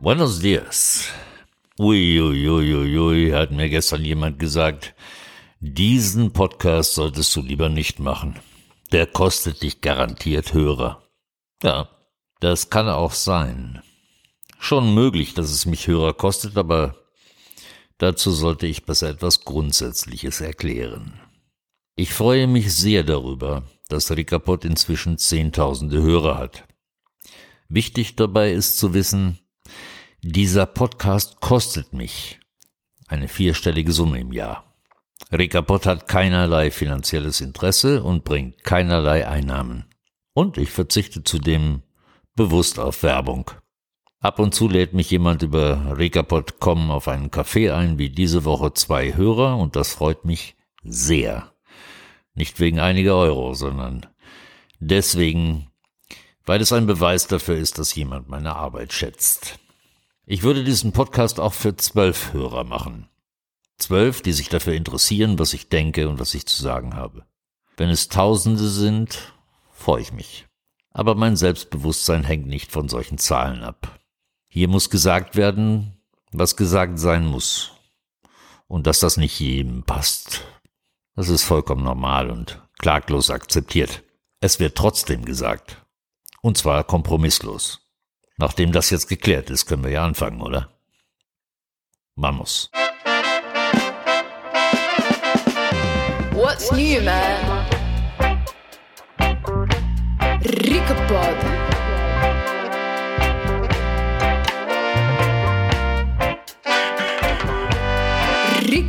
Buenos dias. Uiuiuiui, hat mir gestern jemand gesagt, diesen Podcast solltest du lieber nicht machen. Der kostet dich garantiert Hörer. Ja, das kann auch sein. Schon möglich, dass es mich Hörer kostet, aber dazu sollte ich besser etwas Grundsätzliches erklären. Ich freue mich sehr darüber, dass Ricapod inzwischen Zehntausende Hörer hat. Wichtig dabei ist zu wissen, dieser Podcast kostet mich eine vierstellige Summe im Jahr. Rekapot hat keinerlei finanzielles Interesse und bringt keinerlei Einnahmen. Und ich verzichte zudem bewusst auf Werbung. Ab und zu lädt mich jemand über Rekapot.com auf einen Café ein, wie diese Woche zwei Hörer, und das freut mich sehr. Nicht wegen einiger Euro, sondern deswegen, weil es ein Beweis dafür ist, dass jemand meine Arbeit schätzt. Ich würde diesen Podcast auch für zwölf Hörer machen. Zwölf, die sich dafür interessieren, was ich denke und was ich zu sagen habe. Wenn es Tausende sind, freue ich mich. Aber mein Selbstbewusstsein hängt nicht von solchen Zahlen ab. Hier muss gesagt werden, was gesagt sein muss. Und dass das nicht jedem passt. Das ist vollkommen normal und klaglos akzeptiert. Es wird trotzdem gesagt. Und zwar kompromisslos. Nachdem das jetzt geklärt ist, können wir ja anfangen, oder? Vamos. What's new, man? Ricapod.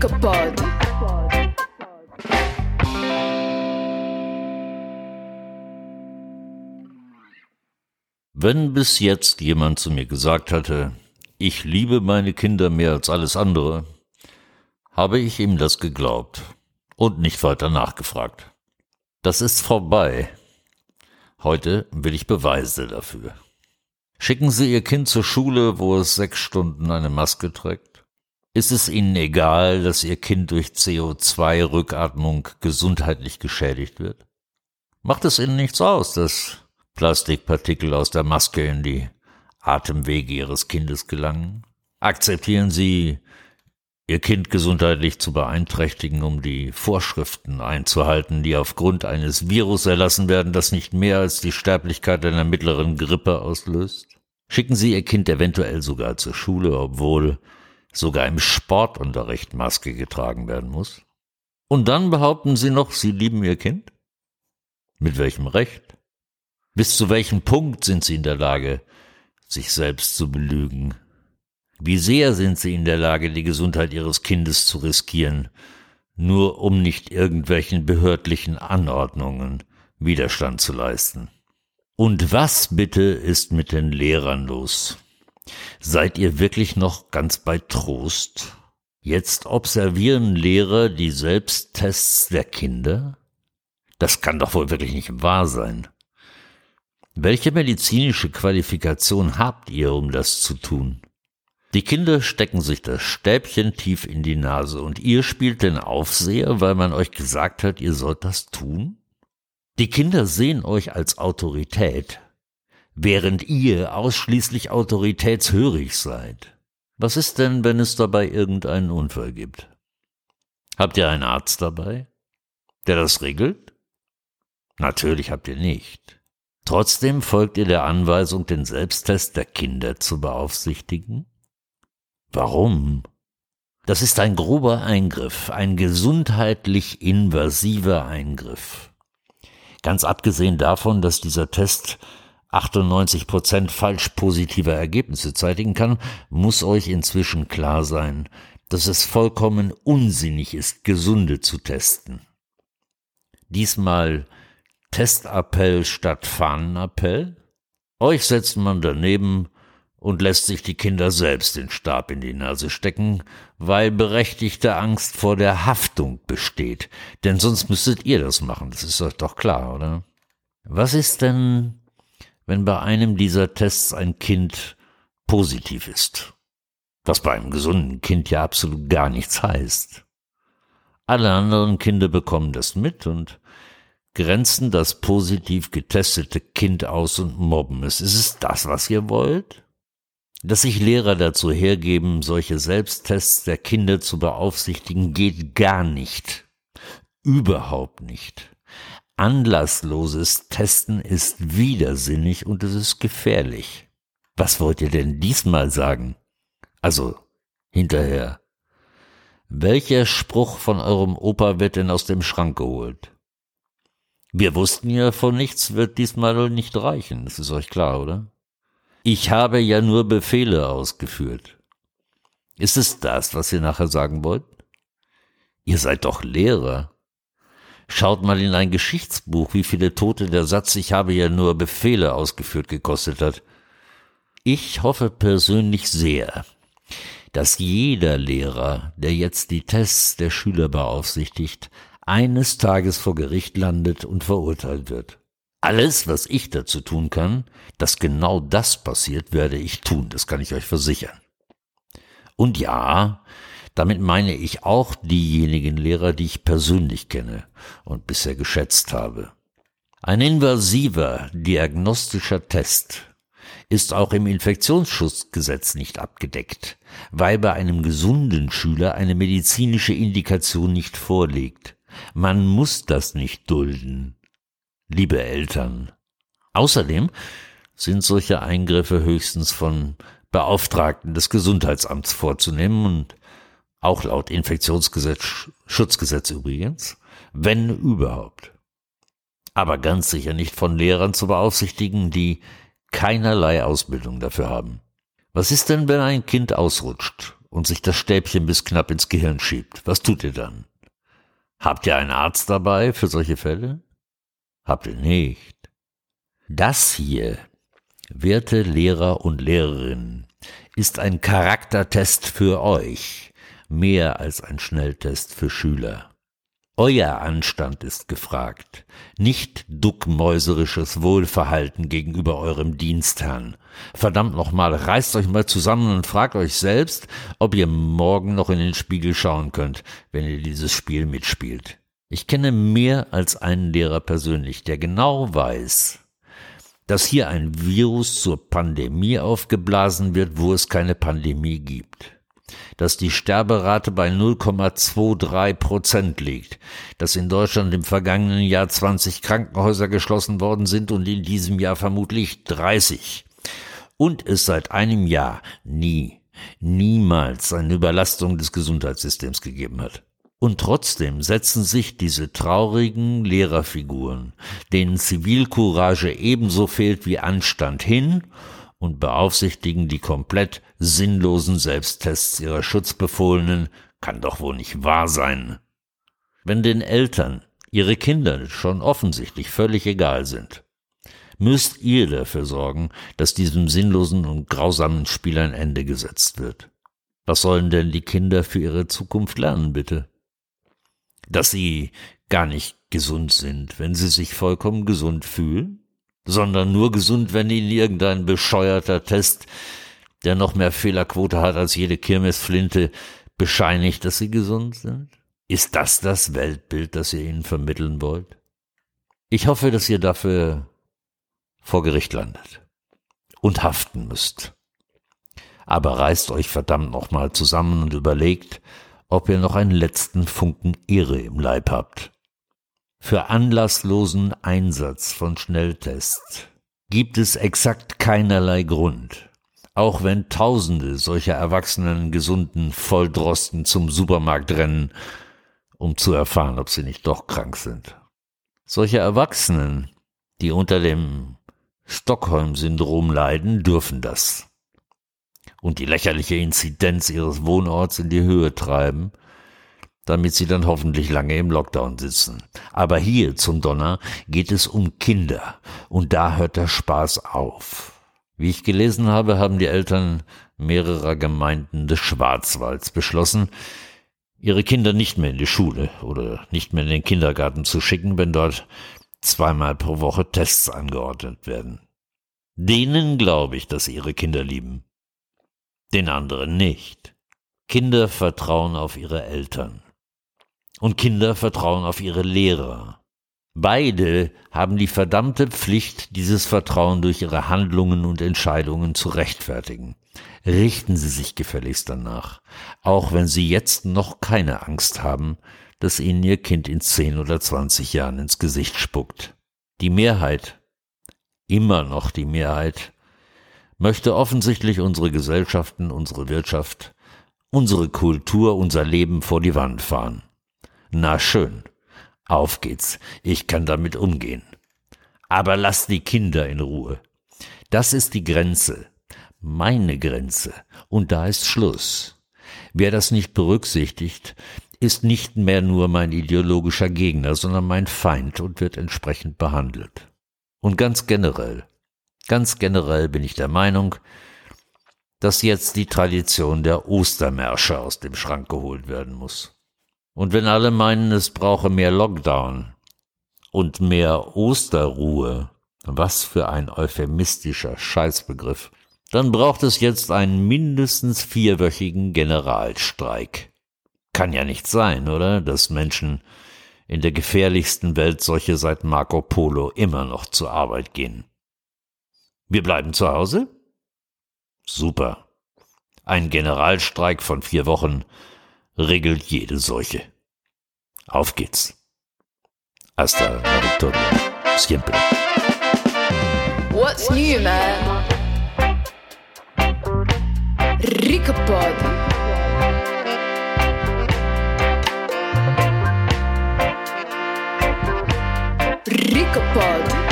Ricapod. Wenn bis jetzt jemand zu mir gesagt hatte, ich liebe meine Kinder mehr als alles andere, habe ich ihm das geglaubt und nicht weiter nachgefragt. Das ist vorbei. Heute will ich Beweise dafür. Schicken Sie Ihr Kind zur Schule, wo es sechs Stunden eine Maske trägt? Ist es Ihnen egal, dass Ihr Kind durch CO2-Rückatmung gesundheitlich geschädigt wird? Macht es Ihnen nichts aus, dass Plastikpartikel aus der Maske in die Atemwege Ihres Kindes gelangen? Akzeptieren Sie, Ihr Kind gesundheitlich zu beeinträchtigen, um die Vorschriften einzuhalten, die aufgrund eines Virus erlassen werden, das nicht mehr als die Sterblichkeit einer mittleren Grippe auslöst? Schicken Sie Ihr Kind eventuell sogar zur Schule, obwohl sogar im Sportunterricht Maske getragen werden muss? Und dann behaupten Sie noch, Sie lieben Ihr Kind? Mit welchem Recht? Bis zu welchem Punkt sind sie in der Lage, sich selbst zu belügen? Wie sehr sind sie in der Lage, die Gesundheit ihres Kindes zu riskieren, nur um nicht irgendwelchen behördlichen Anordnungen Widerstand zu leisten? Und was bitte ist mit den Lehrern los? Seid ihr wirklich noch ganz bei Trost? Jetzt observieren Lehrer die Selbsttests der Kinder? Das kann doch wohl wirklich nicht wahr sein. Welche medizinische Qualifikation habt ihr, um das zu tun? Die Kinder stecken sich das Stäbchen tief in die Nase und ihr spielt den Aufseher, weil man euch gesagt hat, ihr sollt das tun? Die Kinder sehen euch als Autorität, während ihr ausschließlich autoritätshörig seid. Was ist denn, wenn es dabei irgendeinen Unfall gibt? Habt ihr einen Arzt dabei, der das regelt? Natürlich habt ihr nicht. Trotzdem folgt ihr der Anweisung, den Selbsttest der Kinder zu beaufsichtigen? Warum? Das ist ein grober Eingriff, ein gesundheitlich invasiver Eingriff. Ganz abgesehen davon, dass dieser Test 98 Prozent falsch positiver Ergebnisse zeitigen kann, muss euch inzwischen klar sein, dass es vollkommen unsinnig ist, Gesunde zu testen. Diesmal Testappell statt Fahnenappell? Euch setzt man daneben und lässt sich die Kinder selbst den Stab in die Nase stecken, weil berechtigte Angst vor der Haftung besteht. Denn sonst müsstet ihr das machen, das ist euch doch klar, oder? Was ist denn, wenn bei einem dieser Tests ein Kind positiv ist? Was bei einem gesunden Kind ja absolut gar nichts heißt. Alle anderen Kinder bekommen das mit und grenzen das positiv getestete Kind aus und mobben es. Ist es das, was ihr wollt? Dass sich Lehrer dazu hergeben, solche Selbsttests der Kinder zu beaufsichtigen, geht gar nicht. Überhaupt nicht. Anlassloses Testen ist widersinnig und es ist gefährlich. Was wollt ihr denn diesmal sagen? Also, hinterher. Welcher Spruch von eurem Opa wird denn aus dem Schrank geholt? Wir wussten ja von nichts wird diesmal nicht reichen, das ist euch klar, oder? Ich habe ja nur Befehle ausgeführt. Ist es das, was ihr nachher sagen wollt? Ihr seid doch Lehrer. Schaut mal in ein Geschichtsbuch, wie viele Tote der Satz Ich habe ja nur Befehle ausgeführt gekostet hat. Ich hoffe persönlich sehr, dass jeder Lehrer, der jetzt die Tests der Schüler beaufsichtigt, eines Tages vor Gericht landet und verurteilt wird. Alles, was ich dazu tun kann, dass genau das passiert, werde ich tun, das kann ich euch versichern. Und ja, damit meine ich auch diejenigen Lehrer, die ich persönlich kenne und bisher geschätzt habe. Ein invasiver diagnostischer Test ist auch im Infektionsschutzgesetz nicht abgedeckt, weil bei einem gesunden Schüler eine medizinische Indikation nicht vorliegt. Man muss das nicht dulden, liebe Eltern. Außerdem sind solche Eingriffe höchstens von Beauftragten des Gesundheitsamts vorzunehmen und auch laut Infektionsgesetz, Schutzgesetz übrigens, wenn überhaupt. Aber ganz sicher nicht von Lehrern zu beaufsichtigen, die keinerlei Ausbildung dafür haben. Was ist denn, wenn ein Kind ausrutscht und sich das Stäbchen bis knapp ins Gehirn schiebt? Was tut ihr dann? Habt ihr einen Arzt dabei für solche Fälle? Habt ihr nicht. Das hier, werte Lehrer und Lehrerinnen, ist ein Charaktertest für euch, mehr als ein Schnelltest für Schüler. Euer Anstand ist gefragt, nicht duckmäuserisches Wohlverhalten gegenüber eurem Dienstherrn. Verdammt nochmal, reißt euch mal zusammen und fragt euch selbst, ob ihr morgen noch in den Spiegel schauen könnt, wenn ihr dieses Spiel mitspielt. Ich kenne mehr als einen Lehrer persönlich, der genau weiß, dass hier ein Virus zur Pandemie aufgeblasen wird, wo es keine Pandemie gibt dass die Sterberate bei 0,23 Prozent liegt, dass in Deutschland im vergangenen Jahr 20 Krankenhäuser geschlossen worden sind und in diesem Jahr vermutlich 30. Und es seit einem Jahr nie, niemals eine Überlastung des Gesundheitssystems gegeben hat. Und trotzdem setzen sich diese traurigen Lehrerfiguren, denen Zivilcourage ebenso fehlt wie Anstand hin und beaufsichtigen die komplett sinnlosen Selbsttests ihrer Schutzbefohlenen, kann doch wohl nicht wahr sein. Wenn den Eltern ihre Kinder schon offensichtlich völlig egal sind, müsst ihr dafür sorgen, dass diesem sinnlosen und grausamen Spiel ein Ende gesetzt wird. Was sollen denn die Kinder für ihre Zukunft lernen, bitte? Dass sie gar nicht gesund sind, wenn sie sich vollkommen gesund fühlen? Sondern nur gesund, wenn ihnen irgendein bescheuerter Test, der noch mehr Fehlerquote hat als jede Kirmesflinte, bescheinigt, dass sie gesund sind? Ist das das Weltbild, das ihr ihnen vermitteln wollt? Ich hoffe, dass ihr dafür vor Gericht landet und haften müsst. Aber reißt euch verdammt nochmal zusammen und überlegt, ob ihr noch einen letzten Funken Ehre im Leib habt. Für anlasslosen Einsatz von Schnelltests gibt es exakt keinerlei Grund, auch wenn Tausende solcher erwachsenen, gesunden Volldrosten zum Supermarkt rennen, um zu erfahren, ob sie nicht doch krank sind. Solche Erwachsenen, die unter dem Stockholm-Syndrom leiden, dürfen das. Und die lächerliche Inzidenz ihres Wohnorts in die Höhe treiben, damit sie dann hoffentlich lange im Lockdown sitzen. Aber hier zum Donner geht es um Kinder und da hört der Spaß auf. Wie ich gelesen habe, haben die Eltern mehrerer Gemeinden des Schwarzwalds beschlossen, ihre Kinder nicht mehr in die Schule oder nicht mehr in den Kindergarten zu schicken, wenn dort zweimal pro Woche Tests angeordnet werden. Denen glaube ich, dass sie ihre Kinder lieben. den anderen nicht. Kinder vertrauen auf ihre Eltern. Und Kinder vertrauen auf ihre Lehrer. Beide haben die verdammte Pflicht, dieses Vertrauen durch ihre Handlungen und Entscheidungen zu rechtfertigen. Richten Sie sich gefälligst danach, auch wenn Sie jetzt noch keine Angst haben, dass Ihnen Ihr Kind in zehn oder zwanzig Jahren ins Gesicht spuckt. Die Mehrheit, immer noch die Mehrheit, möchte offensichtlich unsere Gesellschaften, unsere Wirtschaft, unsere Kultur, unser Leben vor die Wand fahren. Na schön. Auf geht's, ich kann damit umgehen. Aber lass die Kinder in Ruhe. Das ist die Grenze, meine Grenze, und da ist Schluss. Wer das nicht berücksichtigt, ist nicht mehr nur mein ideologischer Gegner, sondern mein Feind und wird entsprechend behandelt. Und ganz generell, ganz generell bin ich der Meinung, dass jetzt die Tradition der Ostermärsche aus dem Schrank geholt werden muss. Und wenn alle meinen, es brauche mehr Lockdown und mehr Osterruhe, was für ein euphemistischer Scheißbegriff, dann braucht es jetzt einen mindestens vierwöchigen Generalstreik. Kann ja nicht sein, oder? Dass Menschen in der gefährlichsten Welt solche seit Marco Polo immer noch zur Arbeit gehen. Wir bleiben zu Hause? Super. Ein Generalstreik von vier Wochen regelt jede Seuche. Auf geht's. Hasta la victoria. Siempre. What's new, man? Rica Pod. Rica